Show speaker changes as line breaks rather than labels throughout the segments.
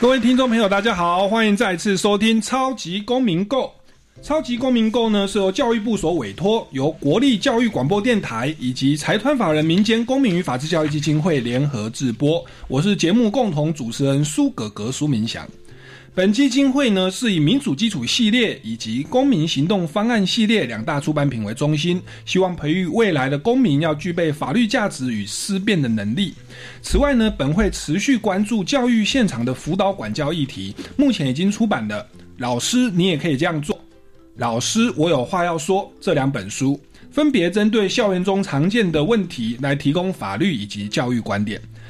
各位听众朋友，大家好，欢迎再次收听《超级公民购》。超级公民购呢是由教育部所委托，由国立教育广播电台以及财团法人民间公民与法制教育基金会联合制播。我是节目共同主持人苏格格苏明祥。本基金会呢是以民主基础系列以及公民行动方案系列两大出版品为中心，希望培育未来的公民要具备法律价值与思辨的能力。此外呢，本会持续关注教育现场的辅导管教议题，目前已经出版的《老师你也可以这样做》《老师我有话要说》这两本书，分别针对校园中常见的问题来提供法律以及教育观点。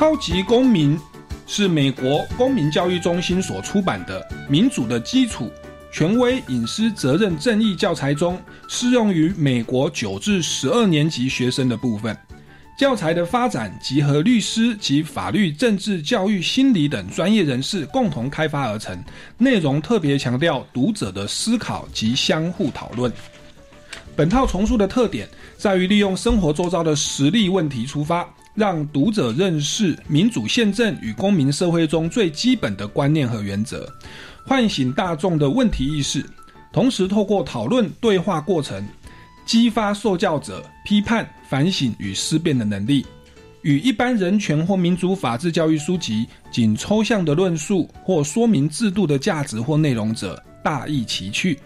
超级公民是美国公民教育中心所出版的《民主的基础：权威、隐私、责任、正义》教材中适用于美国九至十二年级学生的部分。教材的发展集合律师及法律、政治、教育、心理等专业人士共同开发而成，内容特别强调读者的思考及相互讨论。本套丛书的特点在于利用生活周遭的实例问题出发。让读者认识民主宪政与公民社会中最基本的观念和原则，唤醒大众的问题意识，同时透过讨论对话过程，激发受教者批判、反省与思辨的能力。与一般人权或民主法治教育书籍仅抽象的论述或说明制度的价值或内容者大异其趣。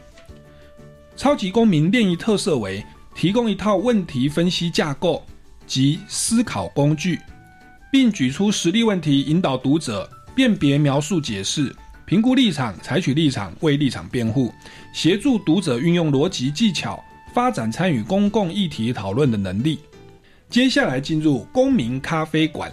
超级公民另一特色为提供一套问题分析架构。及思考工具，并举出实例问题，引导读者辨别、描述、解释、评估立场、采取立场、为立场辩护，协助读者运用逻辑技巧，发展参与公共议题讨论的能力。接下来进入公民咖啡馆。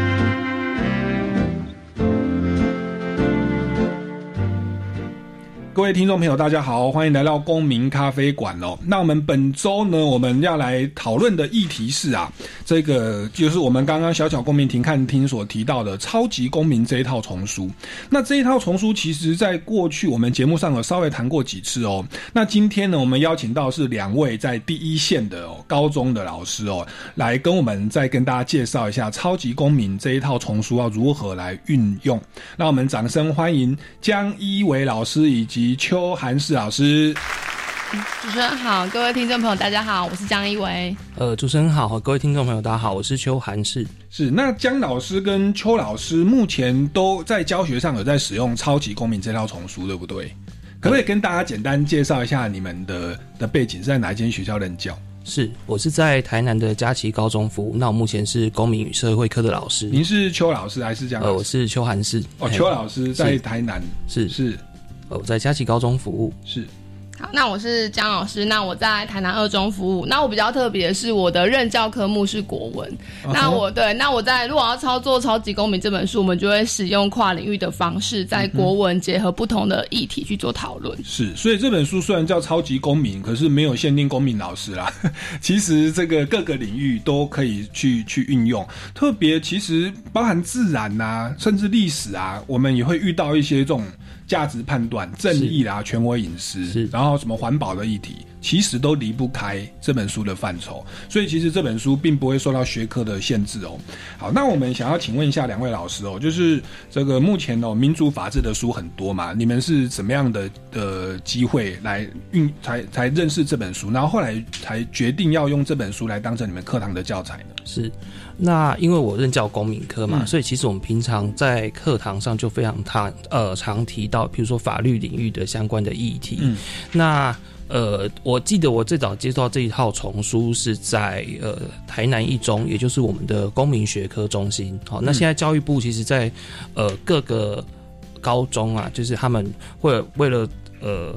各位听众朋友，大家好，欢迎来到公民咖啡馆哦。那我们本周呢，我们要来讨论的议题是啊，这个就是我们刚刚小小公民庭看厅所提到的《超级公民》这一套丛书。那这一套丛书，其实在过去我们节目上有稍微谈过几次哦。那今天呢，我们邀请到是两位在第一线的高中的老师哦，来跟我们再跟大家介绍一下《超级公民》这一套丛书要如何来运用。那我们掌声欢迎江一伟老师以及。邱韩世老师，
主持人好，各位听众朋友大家好，我是江一维。
呃，主持人好，各位听众朋友大家好，我是邱韩世。
是那江老师跟邱老师目前都在教学上有在使用《超级公民》这套丛书，对不对？可不可以跟大家简单介绍一下你们的的背景是在哪一间学校任教？
是我是在台南的佳琪高中服务，那我目前是公民与社会科的老师。
您是邱老师还是江？
呃，我是邱韩世。
哦，邱老师在台南，
是
是。
我在佳琪高中服务，
是。
好，那我是江老师，那我在台南二中服务。那我比较特别的是，我的任教科目是国文。那我对，那我在如果要操作《超级公民》这本书，我们就会使用跨领域的方式，在国文结合不同的议题去做讨论。
是，所以这本书虽然叫《超级公民》，可是没有限定公民老师啦。其实这个各个领域都可以去去运用。特别其实包含自然呐，甚至历史啊，我们也会遇到一些这种。价值判断、正义啦、权威隐私，然后什么环保的议题，其实都离不开这本书的范畴。所以其实这本书并不会受到学科的限制哦。好，那我们想要请问一下两位老师哦，就是这个目前哦民主法治的书很多嘛，你们是怎么样的的机会来运才才认识这本书，然后后来才决定要用这本书来当成你们课堂的教材呢？
是，那因为我任教公民科嘛，
嗯
所以其实我们平常在课堂上就非常常呃常提到，比如说法律领域的相关的议题。
嗯
那呃，我记得我最早接触到这一套丛书是在呃台南一中，也就是我们的公民学科中心。好、那现在教育部其实在呃各个高中啊，就是他们会为了呃。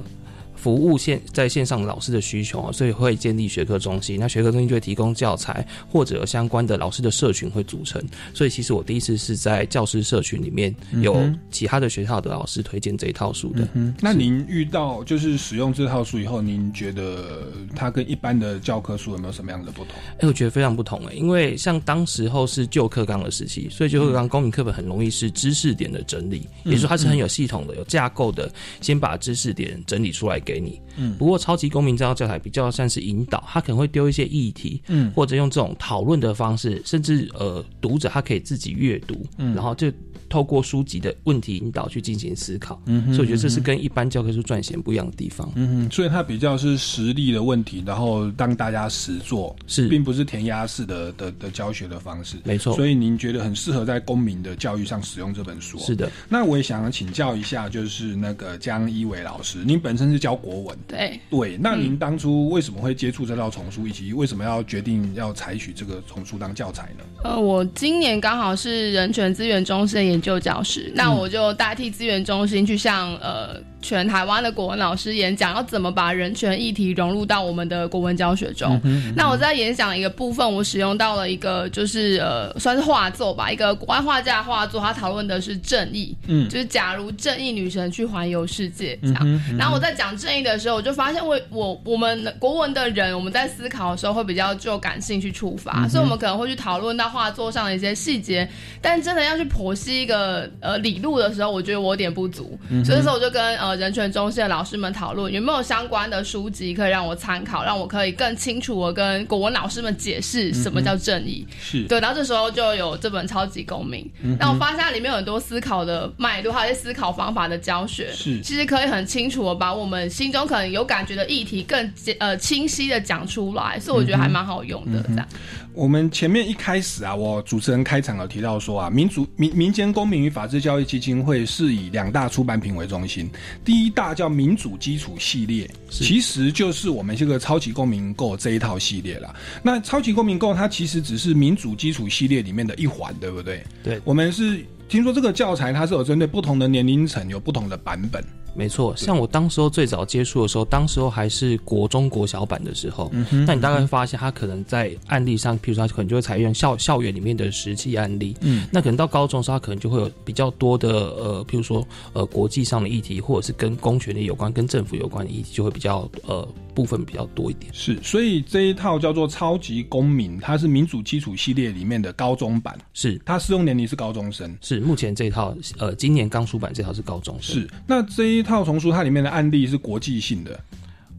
服务线在线上老师的需求啊，所以会建立学科中心。那学科中心就会提供教材，或者有相关的老师的社群会组成。所以其实我第一次是在教师社群里面有其他的学校的老师推荐这一套书的。
嗯，那您遇到就是使用这套书以后，您觉得它跟一般的教科书有没有什么样的不同？
哎、我觉得非常不同哎，因为像当时候是旧课纲的时期，所以旧课纲公民课本很容易是知识点的整理，也就是说它是很有系统的、有架构的，先把知识点整理出来给你。嗯，不过超级公民这套教材比较像是引导，他可能会丢一些议题，
嗯
或者用这种讨论的方式，甚至呃读者他可以自己阅读，嗯，然后就透过书籍的问题引导去进行思考。嗯，所以我觉得这是跟一般教科书撰写不一样的地方。
嗯，所以它比较是实力的问题，然后让大家实做，
是
并不是填鸭式的的的教学的方式。
没错
所以您觉得很适合在公民的教育上使用这本书、哦
是。的，
那我也想请教一下，就是那个江一伟老师，您本身是教国文，
对，
对，那您当初为什么会接触这套丛书，以及为什么要决定要采取这个丛书当教材呢？
呃，我今年刚好是人权资源中心的研究教师，那我就代替资源中心去向呃全台湾的国文老师演讲，要怎么把人权议题融入到我们的国文教学中。那我在演讲的一个部分，我使用到了一个就是呃算是画作吧，一个国外画家的画作，他讨论的是正义，
嗯。
就是假如正义女神去环游世界这样。然后我在讲正义的时候，我就发现我我我们国文的人，我们在思考的时候会比较就感性去出发，所以我们可能会去讨论到画作上的一些细节，但真的要去剖析一个呃理路的时候，我觉得我有点不足，所以那时候我就跟呃人权中心的老师们讨论有没有相关的书籍可以让我参考，让我可以更清楚我跟国文老师们解释什么叫正义。
是，
对，然后这时候就有这本《超级公民》，那、我发现它里面有很多思考的脉络，还有一些思考方法的教学，
是。
其实可以很清楚的把我们心中可能有感觉的议题更呃清晰的讲出来，所以我觉得还蛮好用的。这样，
我们前面一开始啊，我主持人开场有提到说啊，民主民民间公民与法治教育基金会是以两大出版品为中心，第一大叫民主基础系列，其实就是我们这个超级公民购这一套系列啦。那超级公民购它其实只是民主基础系列里面的一环，对不对？
对
我们是听说这个教材它是有针对不同的年龄层有不同的版本，
没错，像我当时候最早接触的时候，当时候还是国中国小版的时候，那你大概会发现他可能在案例上，譬如说他可能就会采用校校园里面的实际案例，
嗯，
那可能到高中的时候，他可能就会有比较多的呃，譬如说呃国际上的议题，或者是跟公权力有关、跟政府有关的议题，就会比较呃部分比较多一点。
是，所以这一套叫做超级公民，它是民主基础系列里面的高中版，
是。
它适用年龄是高中生。
是，目前这套呃今年刚出版这套是高中生，
是，那这一套丛书它里面的案例是国际性的，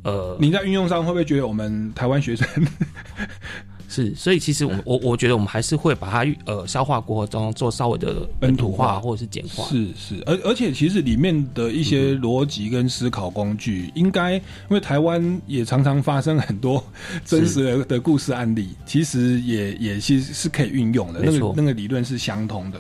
呃。
你在运用上会不会觉得我们台湾学生
是，所以其实我们我我觉得我们还是会把它呃消化过程中做稍微的本土化或者是简化。
是是，而而且其实里面的一些逻辑跟思考工具，应该因为台湾也常常发生很多真实的的故事案例，其实也也其实是可以运用的，那个那个理论是相通的。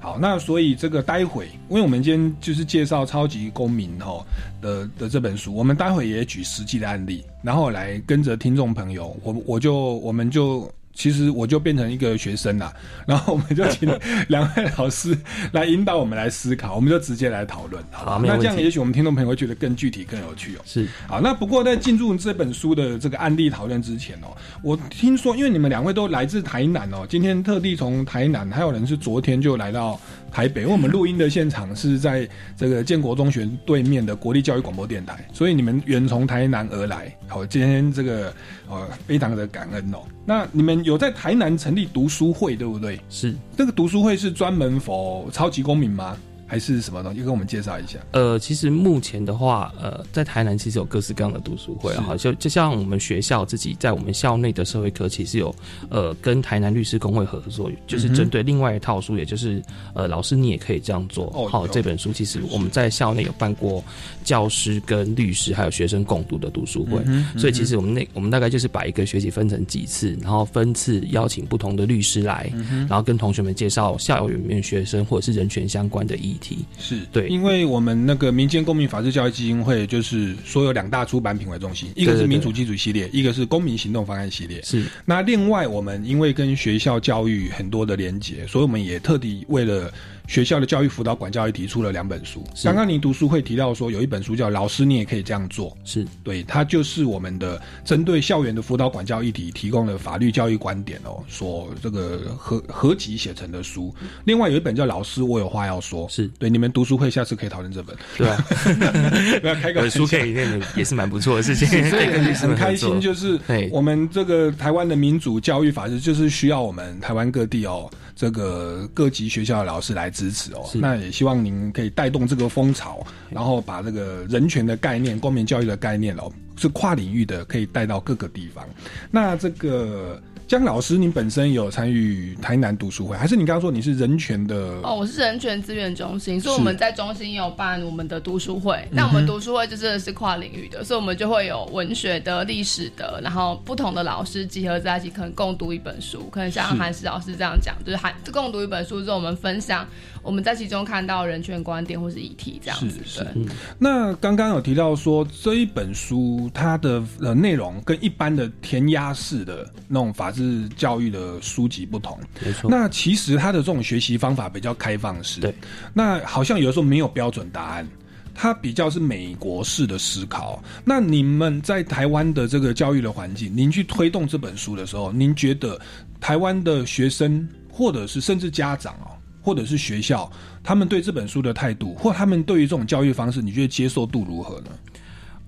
好，那所以这个待会，因为我们今天就是介绍超级公民哈的的这本书，我们待会也举实际的案例，然后来跟着听众朋友，我我就我们就。其实我就变成一个学生啦，然后我们就请 两位老师来引导我们来思考，我们就直接来讨论。好吧那这样也许我们听众朋友会觉得更具体、更有趣哦。
是
好，那不过在进入这本书的这个案例讨论之前哦，我听说，因为你们两位都来自台南哦，今天特地从台南，还有人是昨天就来到台北，因为我们录音的现场是在这个建国中学对面的国立教育广播电台，所以你们远从台南而来，好，今天这个呃非常的感恩哦。那你们有在台南成立读书会，对不对？
是，
这个读书会是专门否超级公民吗？还还是什么东西？跟我们介绍一下。
呃，其实目前的话，呃，在台南其实有各式各样的读书会啊，好就就像我们学校自己在我们校内的社会科，其实有呃跟台南律师工会合作，就是针对另外一套书，也就是呃老师你也可以这样做。
哦
好，这本书其实我们在校内有办过教师跟律师还有学生共读的读书会，所以其实我们那我们大概就是把一个学期分成几次，然后分次邀请不同的律师来，然后跟同学们介绍校园里面学生或者是人权相关的议题。
是
对
因为我们那个民间公民法治教育基金会就是所有两大出版品为中心，一个是民主基础系列，一个是公民行动方案系列。
是
那另外，我们因为跟学校教育很多的连结，所以我们也特地为了学校的教育辅导管教育提出了两本书。
是。
刚刚您读书会提到说，有一本书叫《老师你也可以这样做》，
是。
对，它就是我们的针对校园的辅导管教议题提供了法律教育观点哦，所这个合合集写成的书。另外有一本叫《老师我有话要说》，
是。
对你们读书会下次可以讨论这本，
对啊，
不要开个
有书可以念的也是蛮不错的事情，
所以很开心，就是
对。
我们这个台湾的民主教育法治，就是需要我们台湾各地哦，这个各级学校的老师来支持哦。那也希望您可以带动这个风潮，然后把这个人权的概念、公民教育的概念哦，是跨领域的，可以带到各个地方。那这个。江老师，您本身有参与台南读书会，还是你刚刚说你是人权的？
哦，我是人权资源中心，所以我们在中心也有办我们的读书会。
嗯
那我们读书会就真的是跨领域的，所以我们就会有文学的、历史的，然后不同的老师集合在一起，可能共读一本书。可能像
是
韩石老师这样讲，就是韩共读一本书之后，我们分享我们在其中看到人权观点或是议题这样子。
是是
对，
那刚刚有提到说这一本书它的呃内容跟一般的填鸭式的那种法治教育的书籍不同。
没错。
那其实它的这种学习方法比较开放式，
对。
那好像有的时候没有标准答案，它比较是美国式的思考。那你们在台湾的这个教育的环境，您去推动这本书的时候，您觉得台湾的学生或者是甚至家长哦，或者是学校，他们对这本书的态度，或他们对于这种教育方式，你觉得接受度如何呢？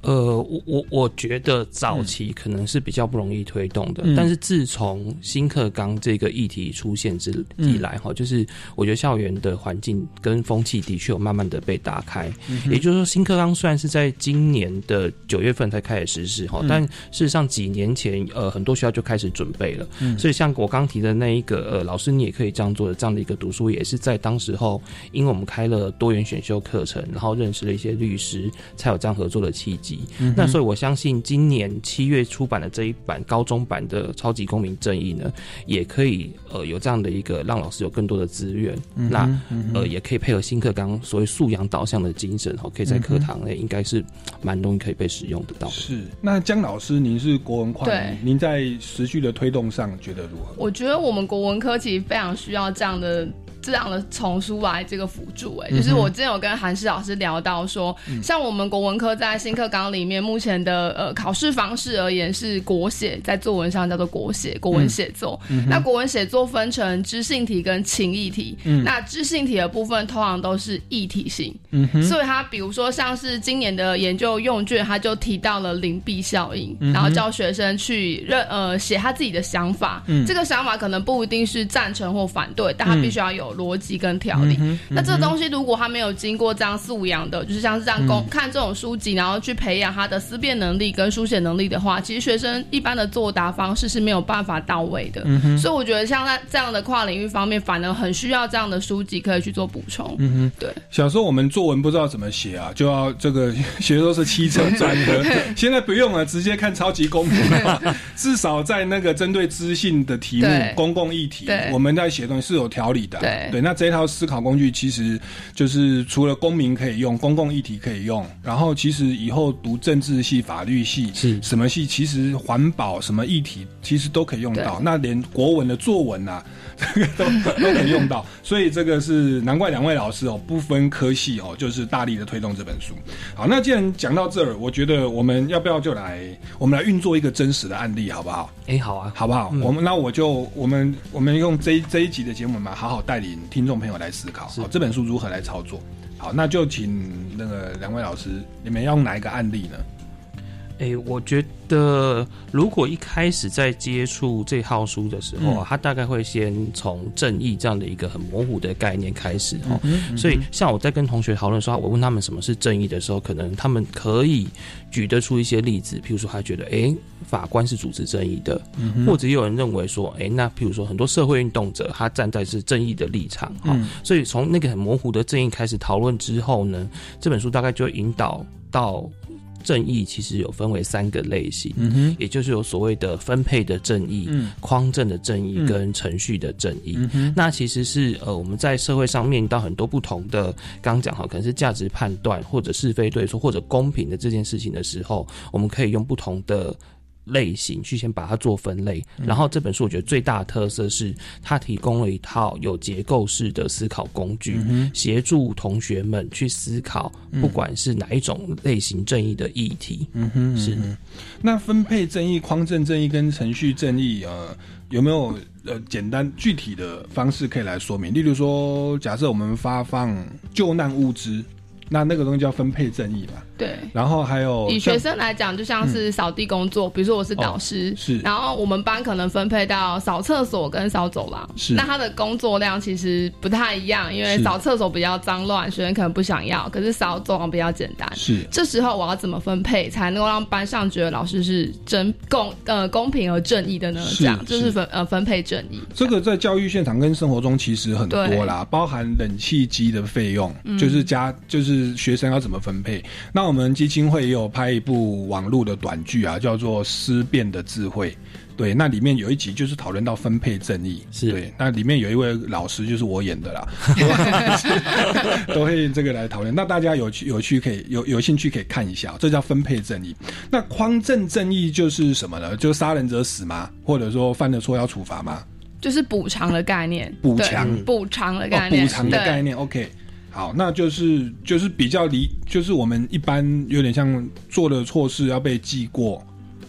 呃，我我我觉得早期可能是比较不容易推动的，
嗯
但是自从新课纲这个议题出现之以来，哈、就是我觉得校园的环境跟风气的确有慢慢的被打开。也就是说，新课纲虽然是在今年的九月份才开始实施哈，但事实上几年前，呃，很多学校就开始准备了。所以像我刚提的那一个，呃，老师你也可以这样做的这样的一个读书，也是在当时候，因为我们开了多元选修课程，然后认识了一些律师，才有这样合作的契机。那所以我相信今年七月出版的这一版高中版的《超级公民正义》呢，也可以呃有这样的一个让老师有更多的资源，那呃也可以配合新课纲所谓素养导向的精神，哦，可以在课堂内应该是蛮容易可以被使用得到的。
是。那江老师，您是国文跨
对
领，您在持续的推动上觉得如何？
我觉得我们国文科其实非常需要这样的。这样的丛书来这个辅助、哎、就是我之前有跟韩师老师聊到说，像我们国文科在新课纲里面，目前的呃考试方式而言是国写，在作文上叫做国写，国文写作。那国文写作分成知性题跟情意题，那知性题的部分通常都是议题性，所以它比如说像是今年的研究用卷，它就提到了灵璧效应，然后教学生去认呃写他自己的想法，这个想法可能不一定是赞成或反对，但他必须要有逻辑跟条理。那这个东西如果他没有经过这样素养的，就是像是这样公、看这种书籍，然后去培养他的思辨能力跟书写能力的话，其实学生一般的作答方式是没有办法到位的。所以我觉得像在这样的跨领域方面，反而很需要这样的书籍可以去做补充。嗯对。
小时候我们作文不知道怎么写啊，就要这个 学都是七车专科，现在不用了，直接看超级公民了。至少在那个针对知性的题目、公共议题，我们在写东西是有条理的。
对
对，那这一套思考工具其实就是除了公民可以用，公共议题可以用，然后其实以后读政治系、法律系
是
什么系，其实环保什么议题其实都可以用到。那连国文的作文啊，这个都都可以用到，所以这个是难怪两位老师哦，不分科系哦，就是大力的推动这本书。好，那既然讲到这儿，我觉得我们要不要就来，我们来运作一个真实的案例，好不好？
哎，好啊，
好不好？我们那我就我们我们用这一这一集的节目嘛，好好带领听众朋友来思考，好这本书如何来操作。好，那就请那个两位老师，你们要用哪一个案例呢？
哎，我觉得如果一开始在接触这套书的时候啊，他大概会先从正义这样的一个很模糊的概念开始哦。所以，像我在跟同学讨论说，我问他们什么是正义的时候，可能他们可以举得出一些例子，譬如说他觉得，哎，法官是主持正义的，或者也有人认为说，哎，那譬如说很多社会运动者，他站在是正义的立场哈。所以从那个很模糊的正义开始讨论之后呢，这本书大概就引导到。正义其实有分为三个类型，也就是有所谓的分配的正义、匡正的正义跟程序的正义。那其实是呃，我们在社会上面临到很多不同的，刚刚讲哈，可能是价值判断或者是非对错或者公平的这件事情的时候，我们可以用不同的。类型去先把它做分类，然后这本书我觉得最大的特色是它提供了一套有结构式的思考工具，协助同学们去思考，不管是哪一种类型正义的议题。嗯哼，是。
那分配正义、匡正正义跟程序正义，呃，有没有呃简单具体的方式可以来说明？例如说，假设我们发放救难物资，那那个东西叫分配正义嘛？
对，
然后还有
以学生来讲，就像是扫地工作，比如说我是导师，
是，
然后我们班可能分配到扫厕所跟扫走廊，
是，
那他的工作量其实不太一样，因为扫厕所比较脏乱，学生可能不想要，可是扫走廊比较简单，
是，
这时候我要怎么分配才能够让班上觉得老师是真公呃公平而正义的呢？这样就是分呃分配正义，
这个在教育现场跟生活中其实很多啦，包含冷气机的费用，就是加就是学生要怎么分配，那我们基金会。也有拍一部网络的短剧啊，叫做《思辨的智慧》。对，那里面有一集就是讨论到分配正义。
是
对，那里面有一位老师就是我演的啦，都会这个来讨论。那大家有趣有趣可以有有兴趣可以看一下，这叫分配正义。那匡正正义就是什么呢？就杀人者死吗？或者说犯了错要处罚吗？
就是补偿的概念，
补偿
补偿的概念，
补偿的概念。OK。好，那就是就是比较离，就是我们一般有点像做的错事要被记过，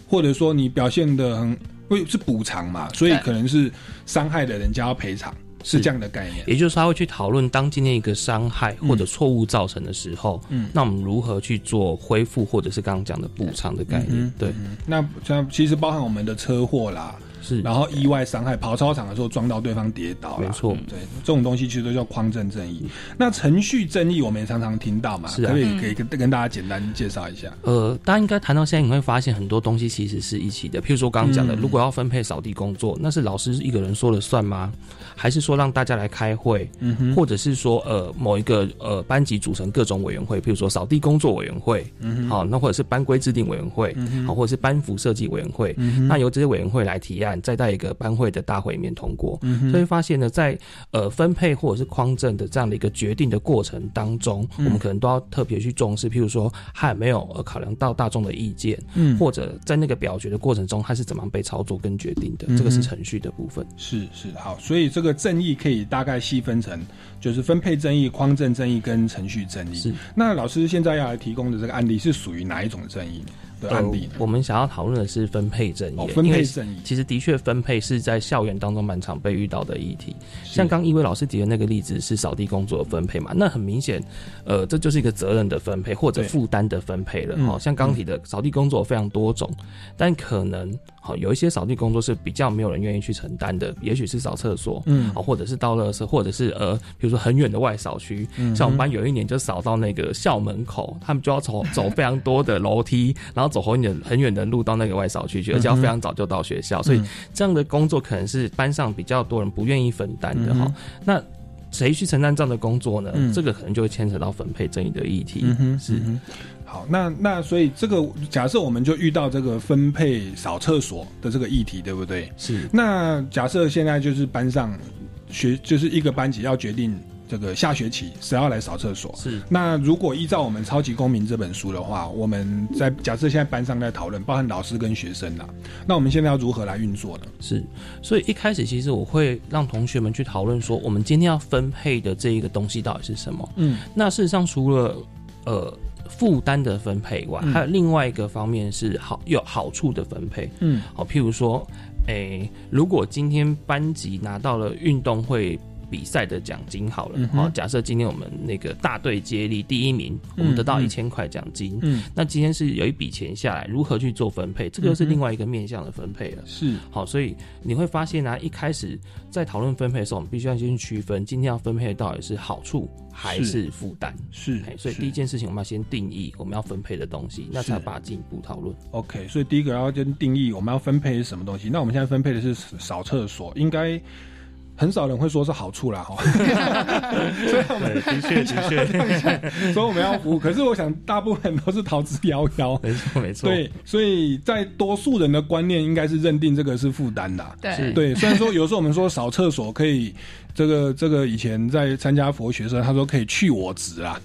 或者说你表现的很会是补偿嘛，所以可能是伤害的人家要赔偿，是这样的概念。
也就是他会去讨论当今天一个伤害或者错误造成的时候，嗯，那我们如何去做恢复，或者是刚刚讲的补偿的概念？对，
那像其实包含我们的车祸啦。
是，
然后意外伤害，跑操场的时候撞到对方跌倒，
没错，
对，这种东西其实都叫匡正正义。那程序正义我们也常常听到嘛，
是
可以可以跟跟大家简单介绍一下。
呃，大家应该谈到现在，你会发现很多东西其实是一起的。譬如说刚刚讲的，如果要分配扫地工作，那是老师一个人说了算吗？还是说让大家来开会？嗯哼，或者是说呃某一个呃班级组成各种委员会，譬如说扫地工作委员会，嗯哼，好，那或者是班规制定委员会，嗯哼，好，或者是班服设计委员会，嗯，那由这些委员会来提案，再带一个班。会的大会里面通过，所以发现呢，在呃分配或者是匡正的这样的一个决定的过程当中，我们可能都要特别去重视，譬如说还有没有考量到大众的意见，嗯，或者在那个表决的过程中，它是怎么样被操作跟决定的，这个是程序的部分。
是是好，所以这个正义可以大概细分成就是分配正义、匡正正义跟程序正义。
是
那老师现在要来提供的这个案例是属于哪一种正义？案例，
我们想要讨论的是分配正义。
分配正义，
其实的确分配是在校园当中蛮常被遇到的议题。像刚一位老师提的那个例子是扫地工作的分配嘛？那很明显，呃，这就是一个责任的分配或者负担的分配了。哦，像刚提的扫地工作非常多种，但可能。好，有一些扫地工作是比较没有人愿意去承担的，也许是扫厕所，嗯，好，或者是倒垃圾，或者是呃，比如说很远的外扫区，像我们班有一年就扫到那个校门口，他们就要走走非常多的楼梯，然后走很远很远的路到那个外扫区去，而且要非常早就到学校，所以这样的工作可能是班上比较多人不愿意分担的哈。那谁去承担这样的工作呢？这个可能就会牵扯到分配争议的议题，嗯是。
好，那那所以这个假设我们就遇到这个分配扫厕所的这个议题，对不对？
是。
那假设现在就是班上学就是一个班级要决定这个下学期谁要来扫厕所。
是。
那如果依照我们《超级公民》这本书的话，我们在假设现在班上在讨论，包含老师跟学生呐，那我们现在要如何来运作呢？
是。所以一开始其实我会让同学们去讨论说，我们今天要分配的这一个东西到底是什么？嗯。那事实上除了呃。负担的分配外，还有另外一个方面是好有好处的分配。嗯，好，譬如说，诶，如果今天班级拿到了运动会比赛的奖金好了，好、假设今天我们那个大队接力第一名，我们得到
嗯
一千块奖金，
嗯，
那今天是有一笔钱下来，如何去做分配？这个又是另外一个面向的分配了。
是
好，所以你会发现呢、一开始在讨论分配的时候，我们必须要先区分今天要分配到底是好处还是负担。
是
哎，所以第一件事情我们要先定义我们要分配的东西，那才把它进一步讨论。
OK，所以第一个要先定义我们要分配是什么东西。那我们现在分配的是扫厕所，应该很少人会说是好处啦，哈。所以我们，
的确的确，
所以我们要服务，可是我想大部分都是逃之夭夭。
没错没错。
对，所以在多数人的观念应该是认定这个是负担的啊。
对
对，虽然说有时候我们说扫厕所可以，这个这个以前在参加佛学的时候，他说可以去我执啊，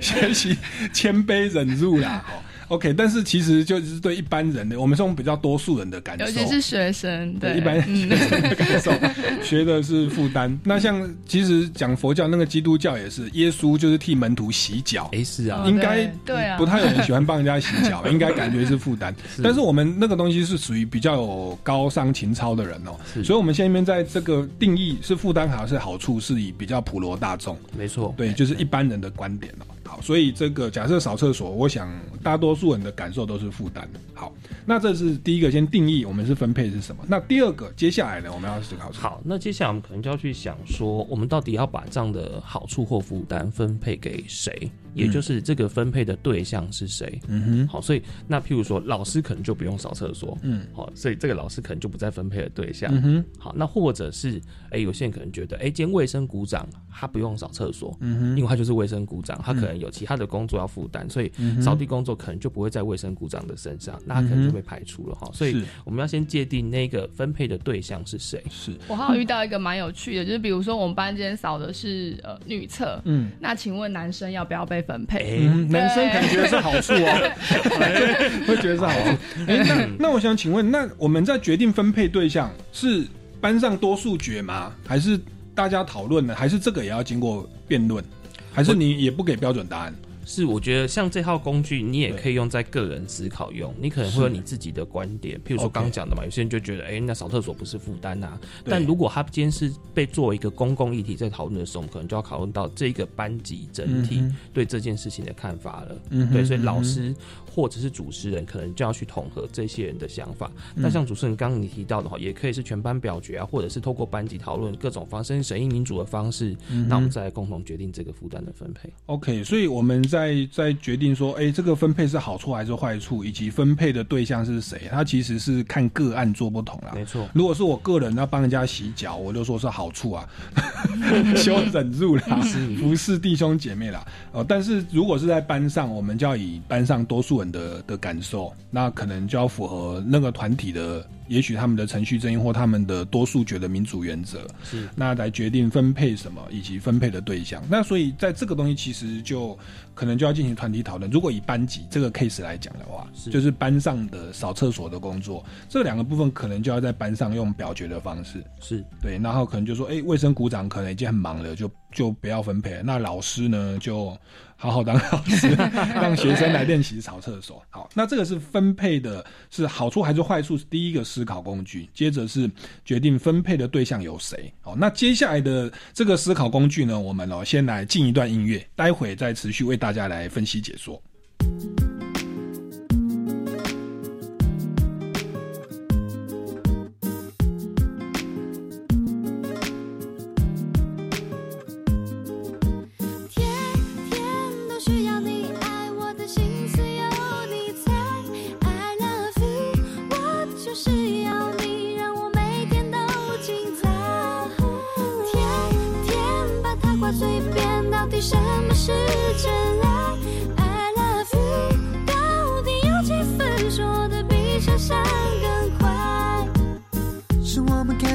学习谦卑忍辱啦。哦 OK，但是其实就是对一般人的，我们是用比较多数人的感受，
尤其是学生，对，
一般
嗯
学生的感受，学的是负担。那像其实讲佛教那个基督教也是，耶稣就是替门徒洗脚，
哎是啊
哦，
应该
对对啊
不太有人喜欢帮人家洗脚，应该感觉是负担。但是我们那个东西是属于比较有高尚情操的人哦，
是
所以我们现在在这个定义是负担还是好处，是以比较普罗大众，
没错。
对，就是一般人的观点哦。好，所以这个假设扫厕所，我想大多数人的感受都是负担。好，那这是第一个，先定义我们是分配是什么。那第二个，接下来呢，我们要思考？
好，那接下来我们可能就要去想说，我们到底要把这样的好处或负担分配给谁，也就是这个分配的对象是谁。
嗯哼，
好，所以那譬如说，老师可能就不用扫厕所，
嗯，
好，所以这个老师可能就不在分配的对象。
嗯哼，
好，那或者是，哎、有些人可能觉得，哎、今天卫生股长他不用扫厕所，
嗯哼，
因为他就是卫生股长，他可能有其他的工作要负担，所以
嗯
扫地工作可能就不会在卫生股长的身上，那他可能就被排除了哈。所以我们要先界定那个分配的对象是谁。
是，
我还有遇到一个蛮有趣的，就是比如说我们班今天扫的是呃女厕，
嗯。
那请问男生要不要被分配？
男生可能觉得是好处哦，会觉得是好处。哎、那那我想请问，那我们在决定分配对象是班上多数决吗？还是大家讨论呢？还是这个也要经过辩论？还是你也不给标准答案？
是，我觉得像这套工具，你也可以用在个人思考用。你可能会有你自己的观点，譬如说刚讲的嘛，有些人就觉得，哎、那扫厕所不是负担啊。但如果他今天是被作为一个公共议题在讨论的时候，我们可能就要讨论到这个班级整体
嗯
对这件事情的看法了。
嗯
对，所以老师或者是主持人可能就要去统合这些人的想法。
嗯
那像主持人刚刚你提到的话，也可以是全班表决啊，或者是透过班级讨论各种方式，审议民主的方式，
嗯
那我们再来共同决定这个负担的分配。
OK，所以我们在在决定说，哎、这个分配是好处还是坏处，以及分配的对象是谁，它其实是看个案做不同啦。
没错。
如果是我个人要帮人家洗脚，我就说是好处啊，修忍住啦，服侍弟兄姐妹啦。哦，但是如果是在班上，我们就要以班上多数人的的感受，那可能就要符合那个团体的，也许他们的程序正义或他们的多数决的民主原则，
是
那来决定分配什么以及分配的对象。那所以在这个东西其实就可能就要进行团体讨论。如果以班级这个 case 来讲的话，
是
就是班上的扫厕所的工作，这两个部分可能就要在班上用表决的方式。
是
对，然后可能就说，哎、卫生股长可能已经很忙了，就就不要分配。那老师呢，就好好当老师，让学生来练习扫厕所。好，那这个是分配的，是好处还是坏处？是第一个思考工具，接着是决定分配的对象有谁。好，那接下来的这个思考工具呢，我们哦先来进一段音乐，待会再持续为大家来分析解说。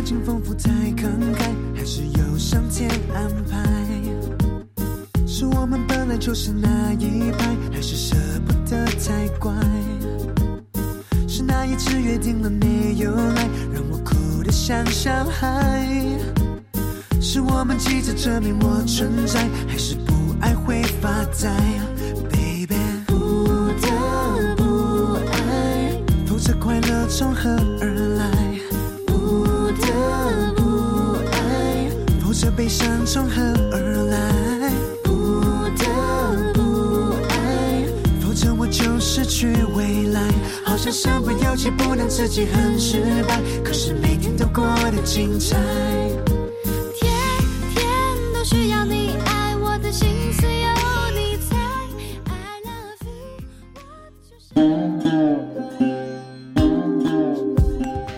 情丰富太慷慨，还是有上天安排？是我们本来就是那一派，还是舍不得太乖？是那一次约定了没有来，让我哭得像小孩？是我们急着证明我存在，还是不爱会发呆？Baby，不得不爱，否则快乐从何而来？不得不爱，否则从何而来？不得不爱，否则我就失去未来。好像身不由己，不能自己很失败，可是每天都过得精彩。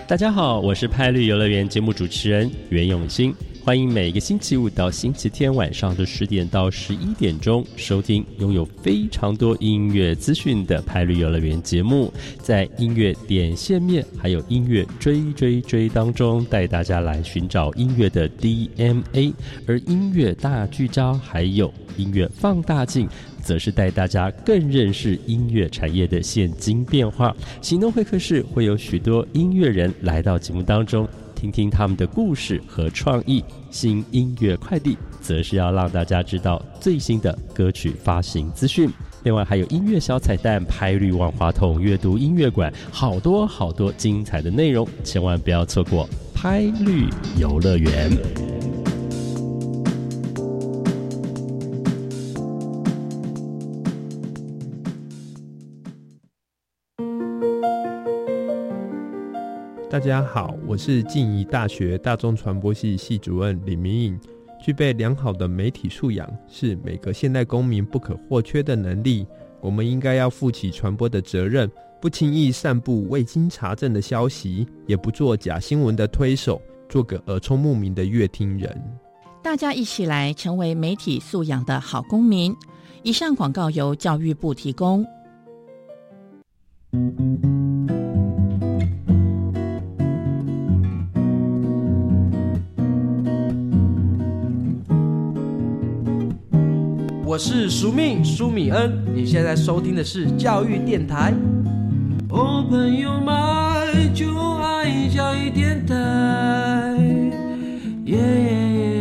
大家好，我是派绿游乐园节目主持人袁永新，欢迎每个星期五到星期天晚上的十点到十一点钟收听拥有非常多音乐资讯的派绿游乐园节目，在音乐点线面还有音乐追追追当中，带大家来寻找音乐的 DMA，而音乐大聚焦还有音乐放大镜。则是带大家更认识音乐产业的现今变化。行动会客室会有许多音乐人来到节目当中，听听他们的故事和创意。新音乐快递则是要让大家知道最新的歌曲发行资讯。另外还有音乐小彩蛋、拍绿万花筒、阅读音乐馆，好多好多精彩的内容，千万不要错过拍绿游乐园。
家好，我是静宜大学大众传播系系主任李明颖。具备良好的媒体素养是每个现代公民不可或缺的能力。我们应该要负起传播的责任，不轻易散布未经查证的消息，也不做假新闻的推手，做个耳聪目明的乐听人。
大家一起来成为媒体素养的好公民。以上广告由教育部提供。
我是苏命苏米恩，你现在收听的是教育电台。哦，朋友们，就爱教育电台。耶耶耶。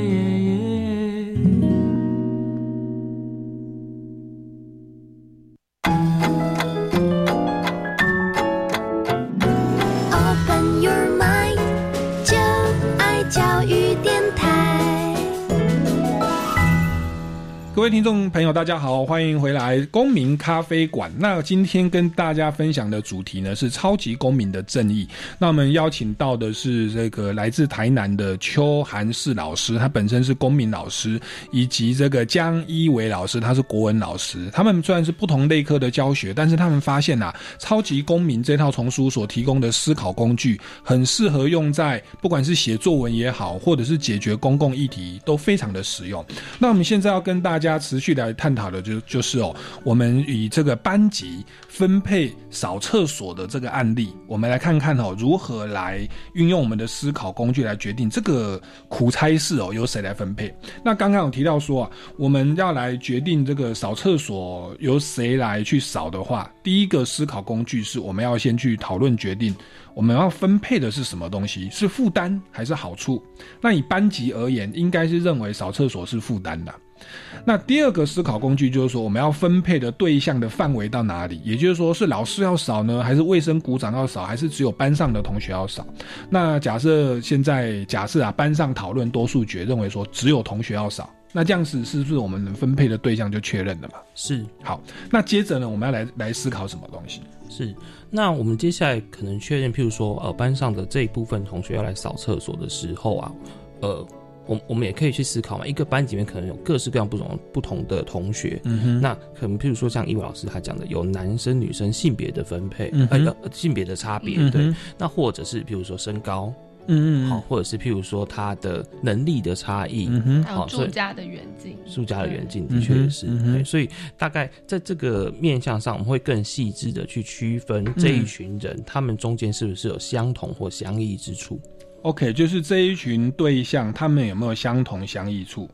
位听众朋友，大家好，欢迎回来公民咖啡馆。那今天跟大家分享的主题呢是超级公民的正义。那我们邀请到的是这个来自台南的邱涵世老师，他本身是公民老师，以及这个江一伟老师，他是国文老师。他们虽然是不同类科的教学，但是他们发现啊，超级公民这套丛书所提供的思考工具，很适合用在不管是写作文也好，或者是解决公共议题，都非常的实用。那我们现在要跟大家持续来探讨的就就是哦，我们以这个班级分配扫厕所的这个案例，我们来看看哦，如何来运用我们的思考工具来决定这个苦差事哦由谁来分配。那刚刚有提到说啊，我们要来决定这个扫厕所由谁来去扫的话，第一个思考工具是我们要先去讨论决定。我们要分配的是什么东西？是负担还是好处？那以班级而言，应该是认为扫厕所是负担的。那第二个思考工具就是说，我们要分配的对象的范围到哪里？也就是说，是老师要扫呢，还是卫生股长要扫，还是只有班上的同学要扫？那假设现在假设啊，班上讨论多数决认为说只有同学要扫，那这样子是不是我们能分配的对象就确认了嘛？
是
好，那接着呢，我们要来来思考什么东西？
是，那我们接下来可能确认，譬如说，呃，班上的这一部分同学要来扫厕所的时候啊，呃，我我们也可以去思考嘛，一个班级里面可能有各式各样不同不同的同学，
嗯哼。
那可能譬如说像一伟老师他讲的，有男生女生性别的分配，
嗯
性别的差别，
嗯
对，那或者是譬如说身高。
嗯嗯
好，或者是譬如说他的能力的差异，
嗯哼。
还有
好，所以
住家的远近，
住家的远近的确也是，
嗯哼。嗯
对，所以大概在这个面向上，我们会更细致的去区分这一群人，他们中间是不是有相同或相异之处。
OK，就是这一群对象，他们有没有相同相异处？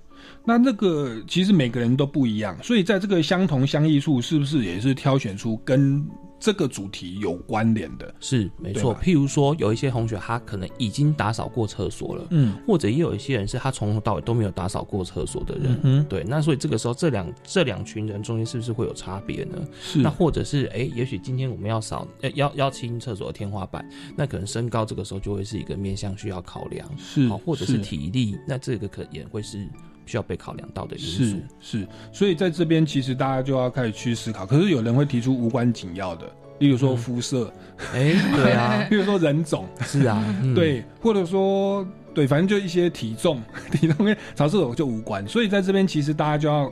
那这个其实每个人都不一样，所以在这个相同相异处，是不是也是挑选出跟这个主题有关联的？
是没错，譬如说有一些同学他可能已经打扫过厕所了，
嗯，
或者也有一些人是他从头到尾都没有打扫过厕所的人，
嗯
对，那所以这个时候这两这两群人中间是不是会有差别呢？
是。
那或者是哎、也许今天我们要扫呃要要清厕所的天花板，那可能身高这个时候就会是一个面向需要考量，
是
好，或者是
是。
体力，那这个可也会是需要被考量到的因素
是。是，所以在这边其实大家就要开始去思考。可是有人会提出无关紧要的，例如说肤色，
哎、对啊，
例如说人种，
是啊，嗯，
对，或者说对，反正就一些体重，体重跟潮厕所就无关。所以在这边其实大家就要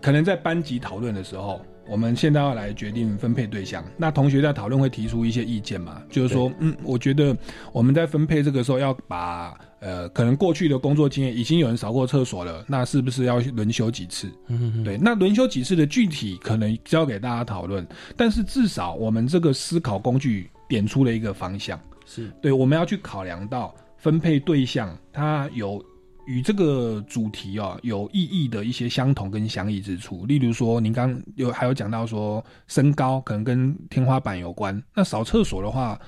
可能在班级讨论的时候。我们现在要来决定分配对象，那同学在讨论会提出一些意见嘛？就是说，嗯，我觉得我们在分配这个时候要把呃，可能过去的工作经验已经有人扫过厕所了，那是不是要轮休几次？
嗯嗯
对，那轮休几次的具体可能交给大家讨论，但是至少我们这个思考工具点出了一个方向。
是
对，我们要去考量到分配对象，它有与这个主题哦有意义的一些相同跟相异之处。例如说，您刚有还有讲到说身高可能跟天花板有关，那扫厕所的话，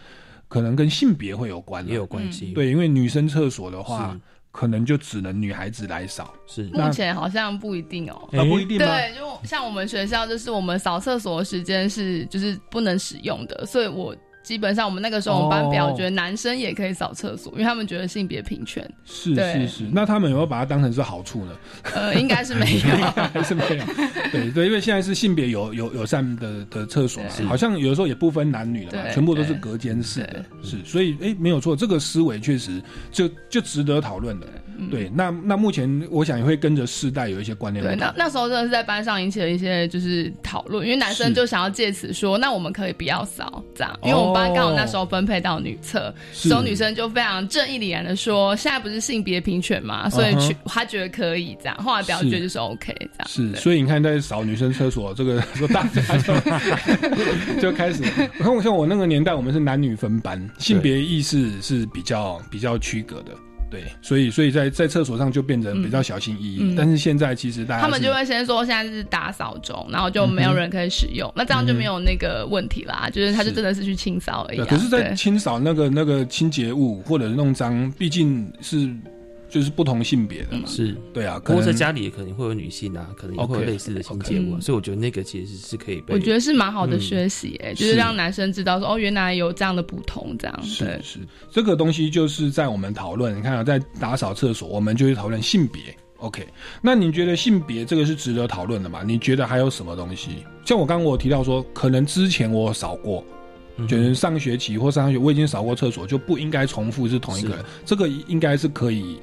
可能跟性别会有关，
也有关系。
对，因为女生厕所的话，可能就只能女孩子来扫。
是
目前好像不一定哦。
啊，不一定吗？
对，就像我们学校，就是我们扫厕所的时间是就是不能使用的，所以我基本上我们那个时候我们班表
哦
觉得男生也可以扫厕所，因为他们觉得性别平权。
是是是，那他们有没有把它当成是好处呢？
呃，应该是没有。
还是没有？对对，因为现在是性别有有友善的的厕所嘛，好像有的时候也不分男女了嘛，全部都是隔间式的，是，所以哎，没有错，这个思维确实就就值得讨论的。对，那那目前我想也会跟着世代有一些观念
对，那那时候真的是在班上引起了一些就是讨论，因为男生就想要借此说，那我们可以不要扫这样，因为我们班刚好那时候分配到女厕，所有女生就非常正义凛然的说，现在不是性别平权嘛，所以去他觉得可以这样，后来表决就是 OK 这样。
是，所以你看，在扫女生厕所，这个说 大家就 就开始，我看我像我那个年代，我们是男女分班，性别意识是比较比较区隔的，对，所以所以在在厕所上就变得比较小心翼翼。但是现在其实大家
他们就会先说现在是打扫中，然后就没有人可以使用，那这样就没有那个问题啦，就是他就真的是去清扫而已、啊。
可是，在清扫那个那个清洁物或者弄脏，毕竟是就是不同性别的嘛，
是，
对啊。
不过在
可能
家里也可能会有女性啊，可能也会有类似的清洁物啊
OK
所以我觉得那个其实是可以被。
我觉得是蛮好的
嗯
学习、诶，就是让男生知道说哦，原来有这样的不同，这样
是
对。
是，这个东西就是在我们讨论，你看啊，在打扫厕所，我们就是讨论性别。OK，那你觉得性别这个是值得讨论的吗？你觉得还有什么东西？像我刚刚我提到说，可能之前我有扫过，就是上学期或上学我已经扫过厕所，就不应该重复是同一个人，这个应该是可以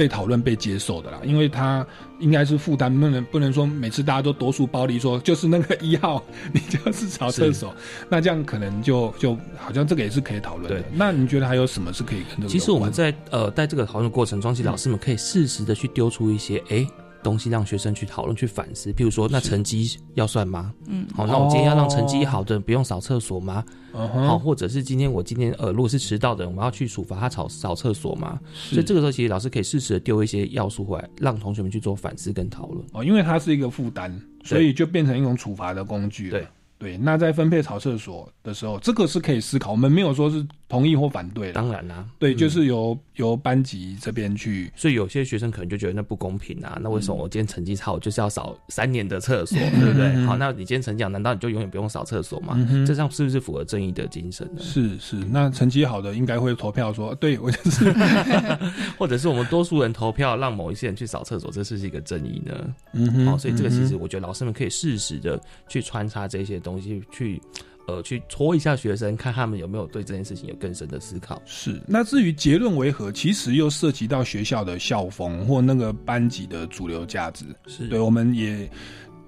被讨论、被接受的啦，因为他应该是负担，不能不能说每次大家都多数暴力说就是那个一号，你就是扫厕所，那这样可能就就好像这个也是可以讨论的。那你觉得还有什么是可以跟这个？
其实我们在呃在这个讨论过程中，其实老师们可以适时的去丢出一些哎、诶东西让学生去讨论、去反思。譬如说，那成绩要算吗？
嗯
好，那我今天要让成绩好的人不用扫厕所吗？好，或者是今天我今天呃，如果是迟到的人，我们要去处罚他扫扫厕所吗？
是
所以这个时候，其实老师可以适时的丢一些要素回来，让同学们去做反思跟讨论。
哦，因为它是一个负担，所以就变成一种处罚的工具了。
对
对，那在分配扫厕所的时候，这个是可以思考，我们没有说是同意或反对的。
当然啦、
对，
嗯
就是由由班级这边去。
所以有些学生可能就觉得那不公平啊，那为什么我今天成绩差，我就是要扫三年的厕所，
嗯
对不对？
嗯
好，那你今天成绩好，难道你就永远不用扫厕所吗
嗯？
这样是不是符合正义的精神呢？
是是，那成绩好的应该会投票说，对我就是。
或者是我们多数人投票让某一些人去扫厕所，这是是一个正义呢？
嗯哼
好，所以这个其实我觉得老师们可以适时的去穿插这些东西，去呃去戳一下学生，看他们有没有对这件事情有更深的思考。
是，那至于结论为何，其实又涉及到学校的校风或那个班级的主流价值。
是
对，我们也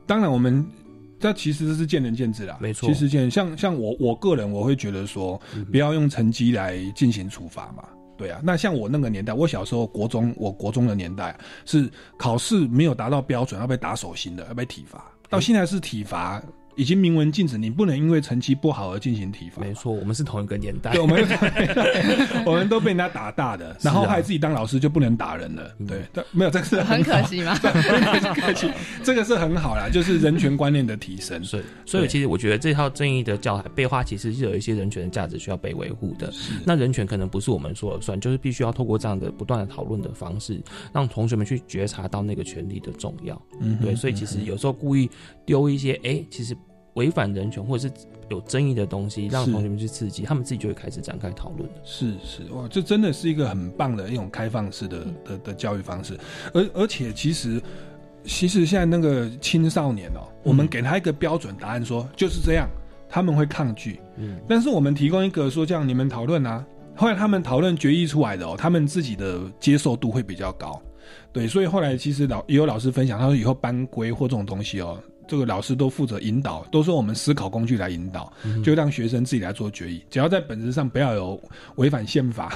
当然我们。这其实是见仁见智啦，
没错
其实见像像我我个人我会觉得说，
嗯
不要用成绩来进行处罚嘛。对啊，那像我那个年代，我小时候国中，我国中的年代是考试没有达到标准要被打手心的，要被体罚。到现在是体罚已经明文禁止，你不能因为成绩不好而进行体罚。
没错，我们是同一个年代，
对，我们 我们都被人家打大的，然后还自己当老师就不能打人了。对，但没有这个是
很
好
可惜嘛
很可惜，这个是很好啦，就是人权观念的提升。
所以，所以其实我觉得这套正义的教材背后，其实是有一些人权的价值需要被维护的。那人权可能不是我们说了算，就是必须要透过这样的不断的讨论的方式，让同学们去觉察到那个权利的重要。
嗯
对，所以其实有时候故意丢一些，哎、其实违反人权或者是有争议的东西，让同学们去刺激，他们自己就会开始展开讨论。了。
是是。哇，这真的是一个很棒的一种开放式的的的教育方式，而而且其实其实现在那个青少年哦，我们给他一个标准答案说就是这样，他们会抗拒，
嗯，
但是我们提供一个说这样你们讨论啊，后来他们讨论决议出来的哦，他们自己的接受度会比较高，对，所以后来其实老也有老师分享，他说以后班规或这种东西哦。这个老师都负责引导，都是我们思考工具来引导，就让学生自己来做决议。只要在本质上不要有违反宪法、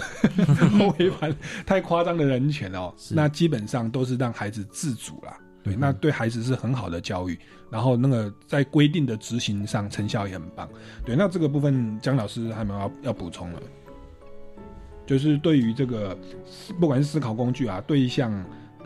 或 违反太夸张的人权哦，那基本上都是让孩子自主啦。对，那对孩子是很好的教育，然后那个在规定的执行上成效也很棒。对，那这个部分姜老师还没有要要补充了，就是对于这个不管是思考工具啊，对象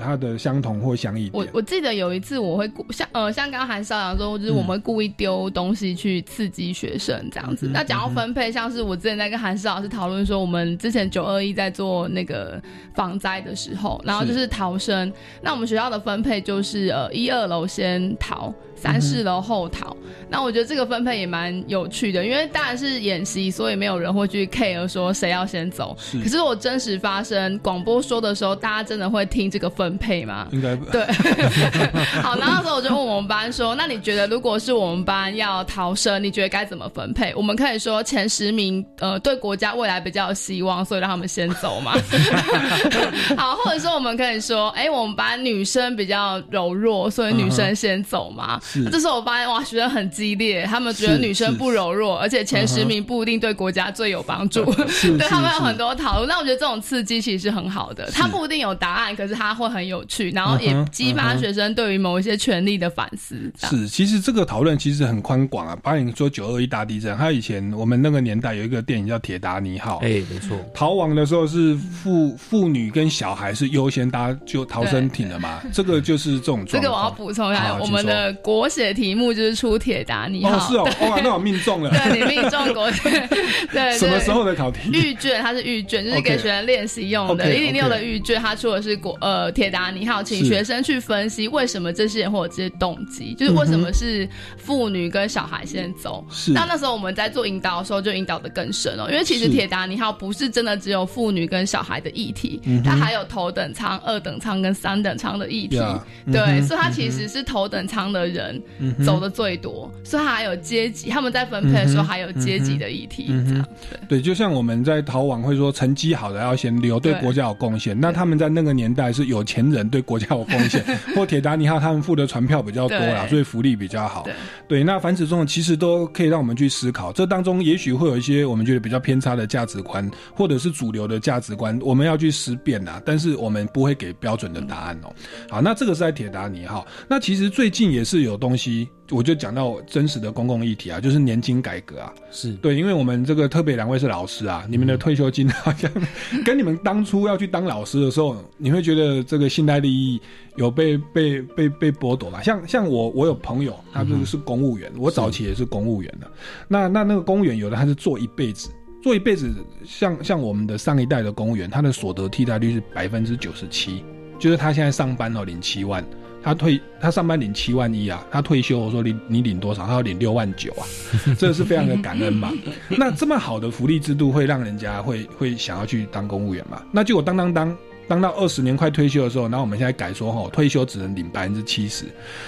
它的相同或相异，
我我记得有一次我会故像呃像刚刚韩少阳说，就是我们会故意丢东西去刺激学生这样子。
嗯
那讲到分配，像是我之前在跟韩少老师讨论说，我们之前九二一在做那个防灾的时候，然后就是逃生，那我们学校的分配就是呃一二楼先逃，三四楼后逃。那我觉得这个分配也蛮有趣的，因为当然是演习，所以没有人会去 care 说谁要先走。可是我真实发生广播说的时候，大家真的会听这个分配吗？
应该
对，好，然后那时候我就问我们班说，那你觉得如果是我们班要逃生，你觉得该怎么分配？我们可以说前十名，呃，对国家未来比较有希望，所以让他们先走嘛。好，或者说我们可以说，哎、我们班女生比较柔弱，所以女生先走嘛。
是
这时候我发现哇，学生很激烈，他们觉得女生不柔弱，而且前十名不一定对国家最有帮助。
是
对他们有很多讨论，那我觉得这种刺激其实是很好的，他不一定有答案，可是他会很有趣，然后也激发学生对于某一些权利的反思。
是，其实这个讨论其实很宽广啊。把你说九二一大地震，还有以前我们那个年代有一个电影叫《铁达尼号》，
哎，没错，
逃亡的时候是妇妇女跟小孩是优先搭就逃生艇的嘛，这个就是这种状况。
这个我要补充一下，我们的国写题目就是出铁达尼号。
哦是哦，哇，那我命中了。
对，你命中国写，对，
什么时候的考题？
预卷，它是预卷，就是给学生练习用的。一零六的预卷，它出的是国呃铁达尼号，请
是
学生去分析为什么这些人会有这些动机，就是为什么是妇女跟小孩先走。
是
那那时候我们在做引导的时候，就引导的更深哦，因为其实
是
铁达尼号不是真的只有妇女跟小孩的议题，它还有头等舱、二等舱跟三等舱的议题。对，
哼
所以它其实是头等舱的人走的最多，所以它还有阶级，他们在分配的时候还有阶级的议题。
嗯
这样对。
对，就像我们在逃亡会说成绩好的要先留，对
对
国家有贡献。那他们在那个年代是有钱人对国家有贡献，或铁达尼号他们付的船票比较多啦，所以福利比较好。
对
对，那凡此种种其实都可以让我们去思考，这当中也许会有一些我们觉得比较偏差的价值观，或者是主流的价值观，我们要去思辨呐。但是我们不会给标准的答案哦。好，那这个是在铁达尼号。那其实最近也是有东西，我就讲到真实的公共议题啊，就是年金改革啊。
是
对，因为我们这个特别两位是老师啊，你们的退休金好像 跟你们当初要去当老师的时候，你会觉得这个信贷利益有被被被被剥夺嘛？像像我我有朋友，他这个是公务员，我早期也是公务员的。那那那个公务员有的他是做一辈子。做一辈子，像像我们的上一代的公务员，他的所得替代率是百分之九十七，就是他现在上班哦领七万，他退他上班领七万一啊，他退休我说你你领多少？他要领六万九啊，这是非常的感恩嘛。那这么好的福利制度会让人家会会想要去当公务员嘛？那结果当当当。当到二十年快退休的时候，然后我们现在改说哈，退休只能领百分之七十，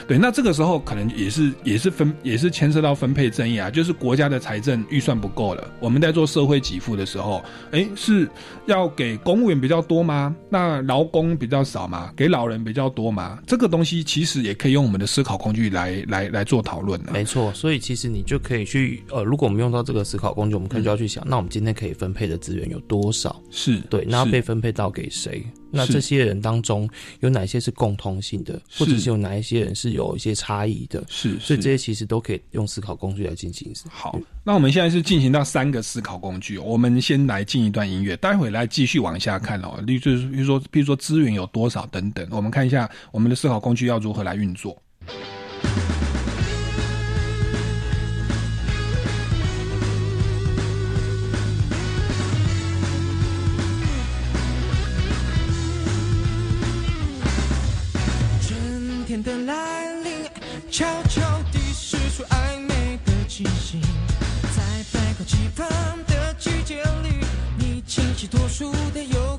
对，那这个时候可能也是也是分也是牵涉到分配正义啊，就是国家的财政预算不够了，我们在做社会给付的时候，哎，是要给公务员比较多吗？那劳工比较少吗？给老人比较多吗？这个东西其实也可以用我们的思考工具来来来做讨论的。
没错，所以其实你就可以去呃，如果我们用到这个思考工具，我们可能就要去想，那我们今天可以分配的资源有多少？
是
对，那要被分配到给谁？那这些人当中有哪些是共通性的，或者
是
是有哪一些人是有一些差异的？
是是
所以这些其实都可以用思考工具来进行。
好，那我们现在是进行到三个思考工具，我们先来进一段音乐，待会来继续往下看哦。例就是比如说，比如说资源有多少等等，我们看一下我们的思考工具要如何来运作。
多数的忧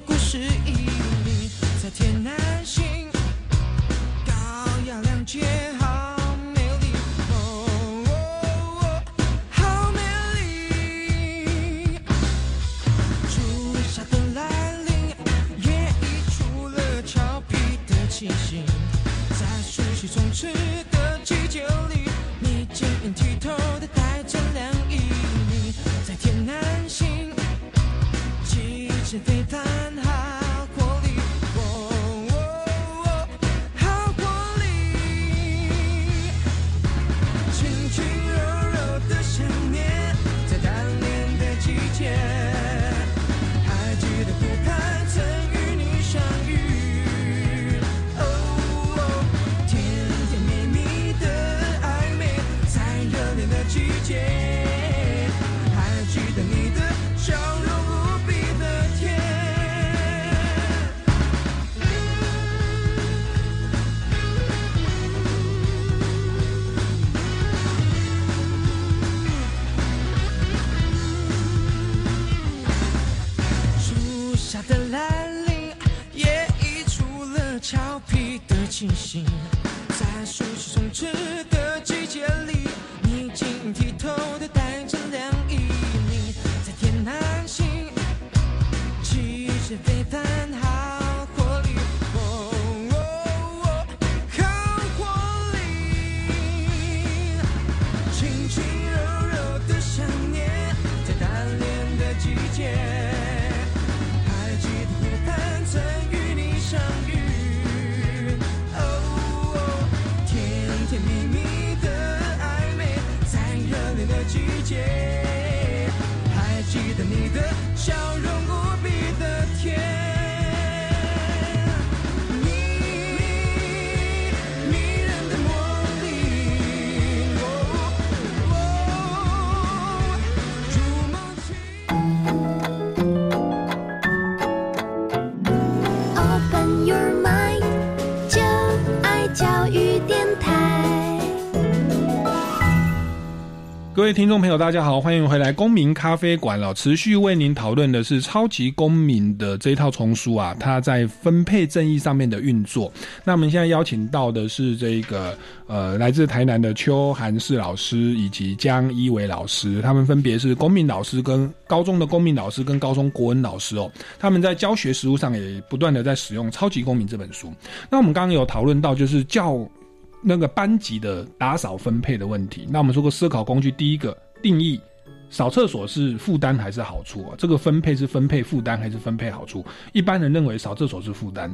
激情皮的气息，在熟悉充斥的季节里，你晶莹剔透的带着凉意，你在天南星，气势飞弹，好活力，哦哦哦，好活力，轻轻柔柔的想念，在单恋的季节。的笑容。
各位听众朋友，大家好，欢迎回来公民咖啡馆了。持续为您讨论的是《超级公民》的这一套丛书啊，它在分配正义上面的运作。那我们现在邀请到的是这个呃，来自台南的邱韩世老师以及江一伟老师，他们分别是公民老师跟高中的公民老师跟高中国文老师哦。他们在教学实务上也不断的在使用《超级公民》这本书。那我们刚刚有讨论到，就是教那个班级的打扫分配的问题。那我们说个思考工具，第一个定义扫厕所是负担还是好处啊？这个分配是分配负担还是分配好处？一般人认为扫厕所是负担。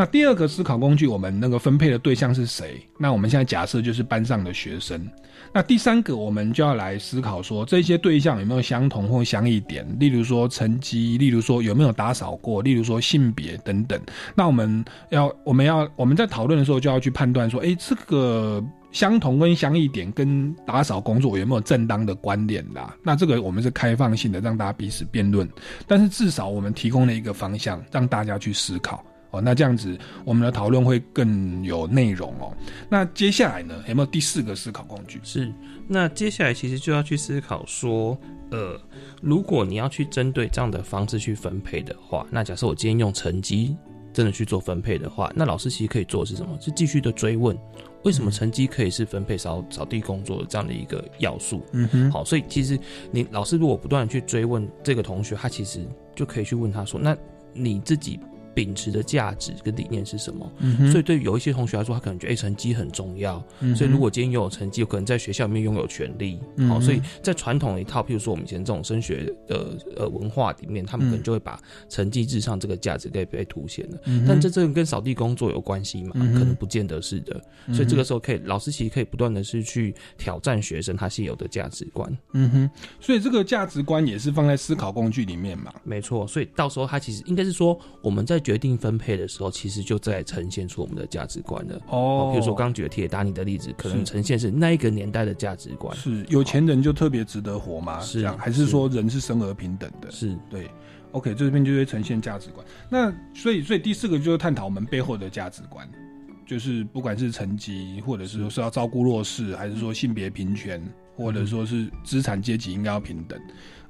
那第二个思考工具，我们那个分配的对象是谁？那我们现在假设就是班上的学生。那第三个，我们就要来思考说，这些对象有没有相同或相异点？例如说成绩，例如说有没有打扫过，例如说性别等等。那我们要，我们要，我们在讨论的时候就要去判断说，诶，这个相同跟相异点跟打扫工作有没有正当的关联啦？那这个我们是开放性的，让大家彼此辩论。但是至少我们提供了一个方向，让大家去思考。哦，那这样子我们的讨论会更有内容哦。那接下来呢，有没有第四个思考工具？
是，那接下来其实就要去思考说，呃，如果你要去针对这样的方式去分配的话，那假设我今天用成绩真的去做分配的话，那老师其实可以做的是什么？是继续的追问，为什么成绩可以是分配扫扫地工作的这样的一个要素？
嗯哼，
好，所以其实你老师如果不断的去追问这个同学，他其实就可以去问他说，那你自己。秉持的价值跟理念是什么？
嗯
所以对于有一些同学来说，他可能觉得、欸、成绩很重要，
嗯
所以如果今天拥有成绩，有可能在学校里面拥有权利。好、所以在传统的一套，譬如说我们以前这种升学的呃文化里面，他们可能就会把成绩至上这个价值给被凸显了。
嗯
但这这个跟扫地工作有关系吗？
嗯
可能不见得是的。
嗯
所以这个时候可以，老师其实可以不断的是去挑战学生他现有的价值观。
嗯哼，所以这个价值观也是放在思考工具里面嘛。
没错，所以到时候他其实应该是说，我们在决定分配的时候，其实就在呈现出我们的价值观了。
哦
比如说刚举的铁达尼的例子，可能呈现是那一个年代的价值观。
是有钱人就特别值得活吗？
是
这样，还是说人是生而平等的？
是
对。OK，这边就会呈现价值观。那所以，所以第四个就是探讨我们背后的价值观，就是不管是成绩，或者是说是要照顾弱势，还是说性别平权，或者说是资产阶级应该要平等。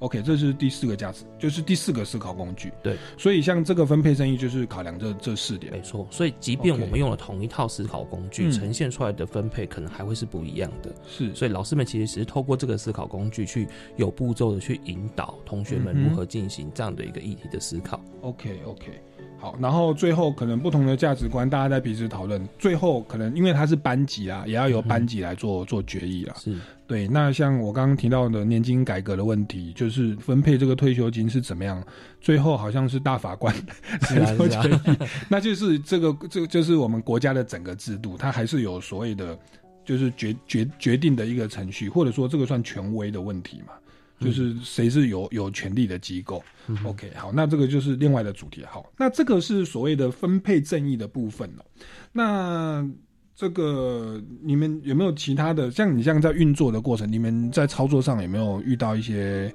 OK，这是第四个价值，就是第四个思考工具。
对，
所以像这个分配生意就是考量这这四点。
没错，所以即便我们用了同一套思考工具，
嗯
呈现出来的分配可能还会是不一样的。
是，
所以老师们其实只是透过这个思考工具，去有步骤的去引导同学们如何进行这样的一个议题的思考。
OK OK，好，然后最后可能不同的价值观，大家在彼此讨论，最后可能因为它是班级啊，也要由班级来做、做决议啦。
是
对，那像我刚刚提到的年金改革的问题，就是分配这个退休金是怎么样，最后好像是大法官 来做决议，那就是这个这个就是我们国家的整个制度，它还是有所谓的就是决决决定的一个程序，或者说这个算权威的问题嘛。就是谁是有有权利的机构、o k 好，那这个就是另外的主题。好，那这个是所谓的分配正义的部分了。那这个你们有没有其他的？像你像在运作的过程，你们在操作上有没有遇到一些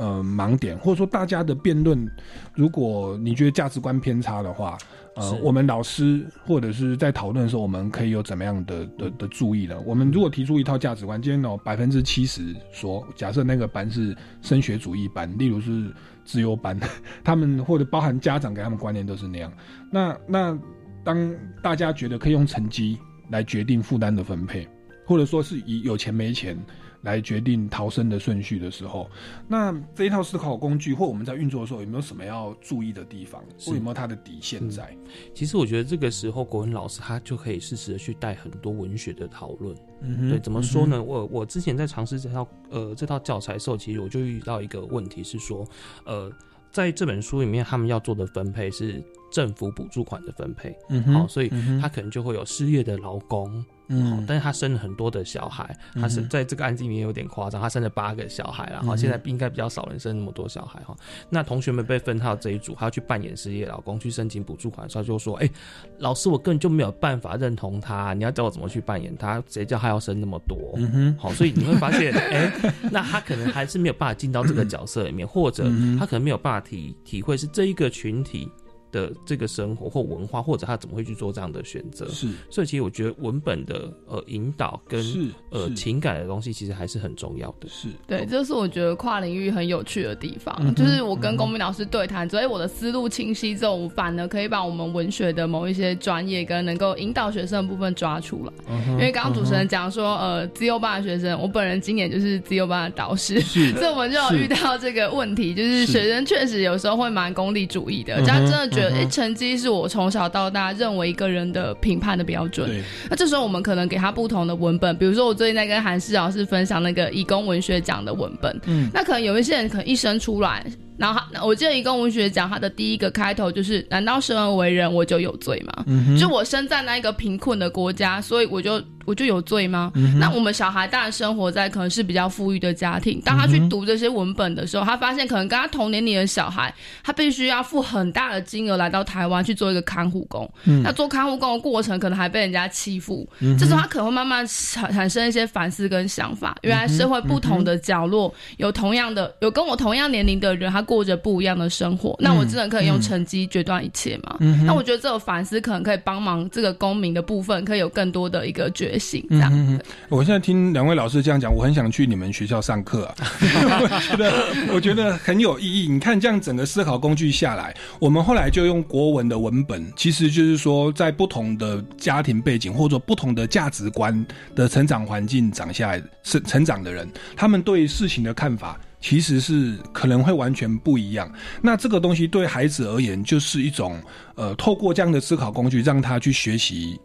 呃盲点，或者说大家的辩论，如果你觉得价值观偏差的话，呃，我们老师或者是在讨论的时候，我们可以有怎么样的的的注意呢？我们如果提出一套价值观，今天有百分之七十说，假设那个班是升学主义班，例如是自由班，他们或者包含家长给他们观念都是那样。那那当大家觉得可以用成绩来决定负担的分配，或者说是以有钱没钱来决定逃生的顺序的时候，那这一套思考工具或我们在运作的时候，有没有什么要注意的地方，或有没有它的底线在？
其实我觉得这个时候国文老师他就可以适时的去带很多文学的讨论。
嗯哼
对，怎么说呢？我我之前在尝试这套呃这套教材的时候，其实我就遇到一个问题是说，呃，在这本书里面他们要做的分配是政府补助款的分配，
嗯哼
好，所以他可能就会有失业的劳工。
嗯
好但是他生了很多的小孩，他是在这个案子里面有点夸张，他生了八个小孩啦。哈，
嗯
现在应该比较少人生那么多小孩哈。那同学们被分到这一组，他要去扮演失业老公去申请补助款的时候，就说：“哎、老师，我根本就没有办法认同他，你要教我怎么去扮演他？谁叫他要生那么多？”
嗯哼
好，所以你会发现，哎、那他可能还是没有办法进到这个角色里面，或者他可能没有办法体体会是这一个群体。的这个生活或文化，或者他怎么会去做这样的选择？
是，
所以其实我觉得文本的呃引导跟
是
呃情感的东西，其实还是很重要的。
是。
对，这是我觉得跨领域很有趣的地方。
嗯
就是我跟公民老师对谈之后，哎我的思路清晰之后，我反而可以把我们文学的某一些专业跟能够引导学生的部分抓出来。
嗯
因为刚刚主持人讲说，呃，自由班的学生，我本人今年就是自由班的导师，
是
所以我们就有遇到这个问题，就是
是。
学生确实有时候会蛮功利主义的，
嗯哼
他真的觉得，哎、
嗯哼
成绩是我从小到大认为一个人的评判的标准。那这时候我们可能给他不同的文本，比如说我最近在跟韩世老师分享那个义工文学奖的文本，
嗯
那可能有一些人可能一生出来，然后他我记得义工文学奖它的第一个开头就是“难道生而为人我就有罪吗？”
嗯
就我生在那一个贫困的国家，所以我就我就有罪吗？
嗯
那我们小孩当然生活在可能是比较富裕的家庭，当他去读这些文本的时候，他发现可能跟他同年龄的小孩，他必须要付很大的金额来到台湾去做一个看护工。
嗯
那做看护工的过程，可能还被人家欺负，
嗯
这时候他可能会慢慢产产生一些反思跟想法。原来社会不同的角落有同样的有跟我同样年龄的人，他过着不一样的生活。那我真的可以用成绩决断一切吗？
嗯
那我觉得这个反思可能可以帮忙这个公民的部分，可以有更多的一个觉醒。这样，
嗯哼哼我现在听两位老师这样讲，我很想去你们学校上课啊！我觉得我觉得很有意义。你看，这样整个思考工具下来，我们后来就用国文的文本，其实就是说，在不同的家庭背景或者不同的价值观的成长环境长下来成成长的人，他们对事情的看法。其实是可能会完全不一样。那这个东西对孩子而言，就是一种呃，透过这样的思考工具，让他去学习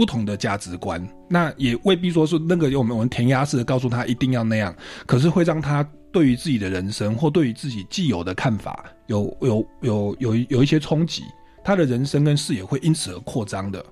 不同的价值观，那也未必说是那个我们我们填鸭式的告诉他一定要那样，可是会让他对于自己的人生或对于自己既有的看法有有有有有一些冲击，他的人生跟视野会因此而扩张的。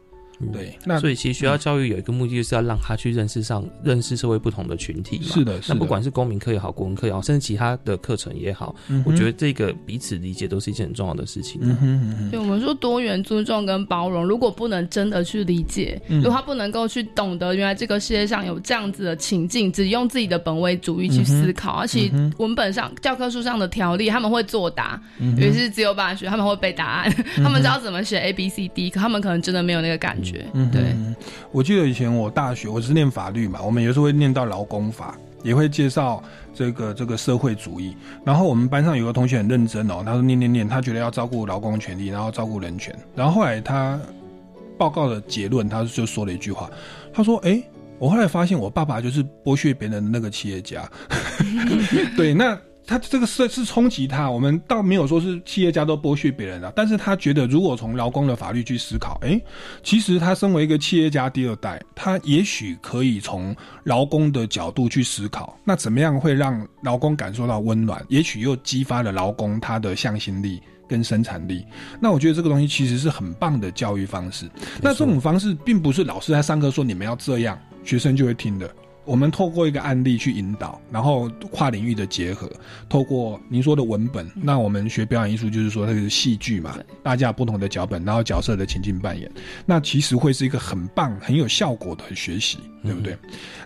对，那
所以其实学校教育有一个目的，就是要让他去认识上认识社会不同的群体嘛。
是的是的。
那不管是公民课也好，国文课也好，甚至其他的课程也好，
嗯
我觉得这个彼此理解都是一件很重要的事情。
嗯哼嗯哼。
对我们说多元、尊重跟包容，如果不能真的去理解，
嗯。
如果他不能够去懂得原来这个世界上有这样子的情境，只用自己的本位主义去思考，而且
嗯
文本上、教科书上的条例他们会作答，
嗯哼。
尤其是自由班学，他们会背答案，
嗯
他们知道怎么写 A B C D，可他们可能真的没有那个感觉。
嗯
对，
我记得以前我大学我是念法律嘛，我们有时候会念到劳工法。也会介绍这个这个社会主义。然后我们班上有个同学很认真哦，他说念念念，他觉得要照顾劳工权利，然后照顾人权。然后后来他报告的结论，他就说了一句话，他说：“哎，我后来发现我爸爸就是剥削别人的那个企业家。”对，那。他这个是是冲击他，我们倒没有说是企业家都剥削别人啊，但是他觉得如果从劳工的法律去思考，诶，其实他身为一个企业家第二代，他也许可以从劳工的角度去思考，那怎么样会让劳工感受到温暖？也许又激发了劳工他的向心力跟生产力。那我觉得这个东西其实是很棒的教育方式。那这种方式并不是老师在上课说你们要这样，学生就会听的。我们透过一个案例去引导，然后跨领域的结合，透过您说的文本，那我们学表演艺术就是说它是戏剧嘛，大家有不同的脚本，然后角色的情境扮演，那其实会是一个很棒、很有效果的学习，对不对？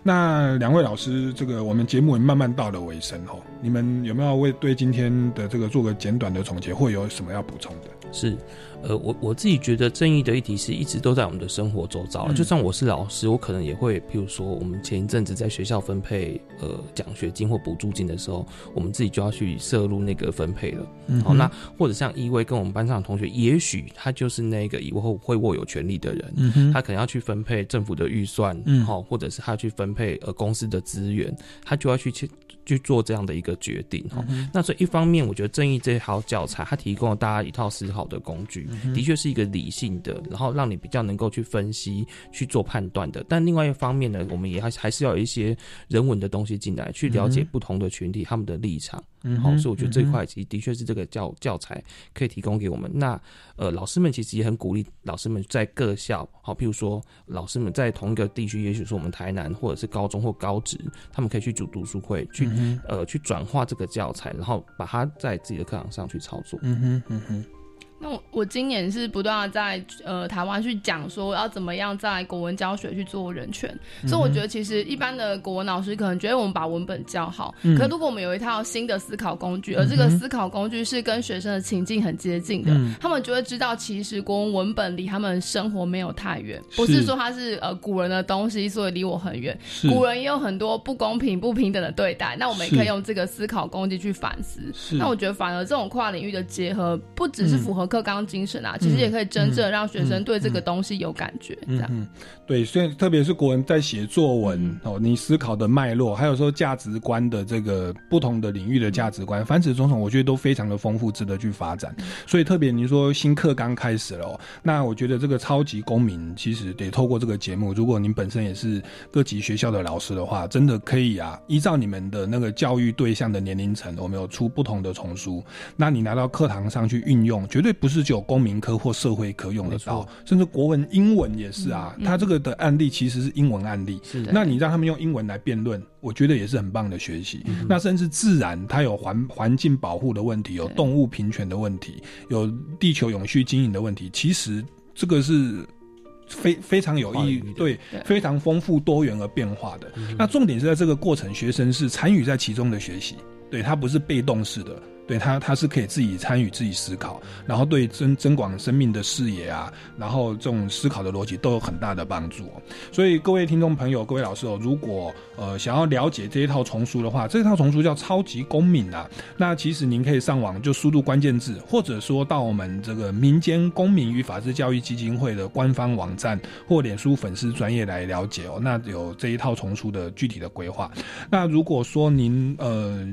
那两位老师，这个我们节目也慢慢到了尾声吼，你们有没有为对今天的这个做个简短的总结，会有什么要补充的？
是，呃，我我自己觉得正义的议题是一直都在我们的生活周遭。就算我是老师，我可能也会，譬如说，我们前一阵子在学校分配呃奖学金或补助金的时候，我们自己就要去摄入那个分配了。好，那或者像一位跟我们班上的同学，也许他就是那个以后会握有权利的人，他可能要去分配政府的预算，好，或者是他去分配呃公司的资源，他就要去去去做这样的一个决定。哈，那所以一方面，我觉得正义这套教材，它提供了大家一套思考。的工具，的确是一个理性的，然后让你比较能够去分析、去做判断的。但另外一方面呢，我们也还还是要有一些人文的东西进来，去了解不同的群体他们的立场。嗯，好，所以我觉得这一块其实的确是这个教教材可以提供给我们。那呃，老师们其实也很鼓励老师们在各校，好，譬如说老师们在同一个地区，也许是我们台南或者是高中或高职，他们可以去组读书会，去呃去转化这个教材，然后把它在自己的课堂上去操作。
嗯哼，嗯哼。
那我我今年是不断的在呃台湾去讲说要怎么样在国文教学去做人权，所以我觉得其实一般的国文老师可能觉得我们把文本教好，可如果我们有一套新的思考工具，而这个思考工具是跟学生的情境很接近的，他们就会知道其实国文文本离他们生活没有太远，不是说它是呃古人的东西，所以离我很远。古人也有很多不公平、不平等的对待，那我们也可以用这个思考工具去反思。那我觉得反而这种跨领域的结合，不只是符合。课纲精神啊，其实也可以真正让学生对这个东西有感觉。这样，
对，所以特别是国文在写作文哦，你思考的脉络，还有说价值观的这个不同的领域的价值观，凡此种种，我觉得都非常的丰富，值得去发展。所以特别你说新课刚开始了，那我觉得这个超级公民其实得透过这个节目，如果您本身也是各级学校的老师的话，真的可以啊，依照你们的那个教育对象的年龄层，我们有出不同的丛书，那你拿到课堂上去运用，绝对。不是只有公民科或社会科用得到，甚至国文、英文也是啊。他这个的案例其实是英文案例，那你让他们用英文来辩论，我觉得也是很棒的学习。那甚至自然，它有环环境保护的问题，有动物平权的问题，有地球永续经营的问题。其实这个是非非常有意义，对，非常丰富多元而变化的。那重点是在这个过程，学生是参与在其中的学习，对他不是被动式的。对他，他是可以自己参与、自己思考，然后对增增广生命的视野啊，然后这种思考的逻辑都有很大的帮助。所以各位听众朋友、各位老师哦，如果呃想要了解这一套丛书的话，这套丛书叫《超级公民》啊。那其实您可以上网就输入关键字，或者说到我们这个民间公民与法治教育基金会的官方网站或脸书粉丝专业来了解哦。那有这一套丛书的具体的规划。那如果说您呃。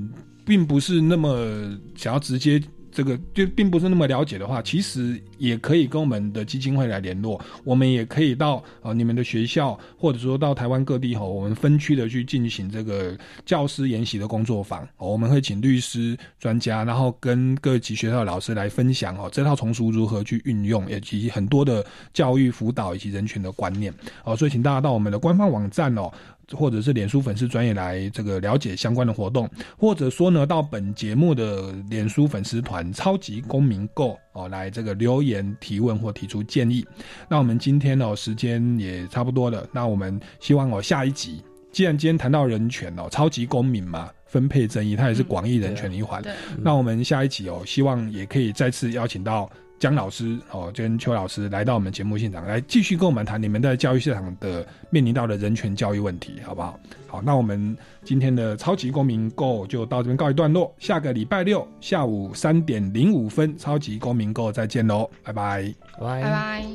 并不是那么想要直接这个，就并不是那么了解的话，其实也可以跟我们的基金会来联络。我们也可以到呃你们的学校，或者说到台湾各地哈，我们分区的去进行这个教师研习的工作坊。我们会请律师专家，然后跟各级学校的老师来分享哦，这套丛书如何去运用，以及很多的教育辅导以及人权的观念。哦，所以请大家到我们的官方网站哦。或者是脸书粉丝专业来这个了解相关的活动，或者说呢，到本节目的脸书粉丝团“超级公民购”哦，来这个留言提问或提出建议。那我们今天哦，时间也差不多了，那我们希望哦，下一集既然今天谈到人权哦，超级公民嘛，分配争议，它也是广义人权的一环。那我们下一集哦，希望也可以再次邀请到。姜老师哦，跟邱老师来到我们节目现场，来继续跟我们谈你们在教育市场的面临到的人权教育问题，好不好？好，那我们今天的超级公民购就到这边告一段落，下个礼拜六下午三点零五分，超级公民购再见喽，拜拜，
拜
拜拜。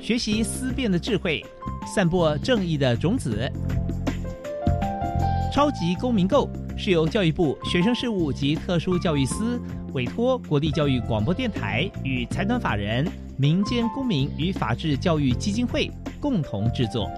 学习思辨的智慧，散播正义的种子。超级公民购是由教育部学生事务及特殊教育司委托国立教育广播电台与财团法人民间公民与法制教育基金会共同制作。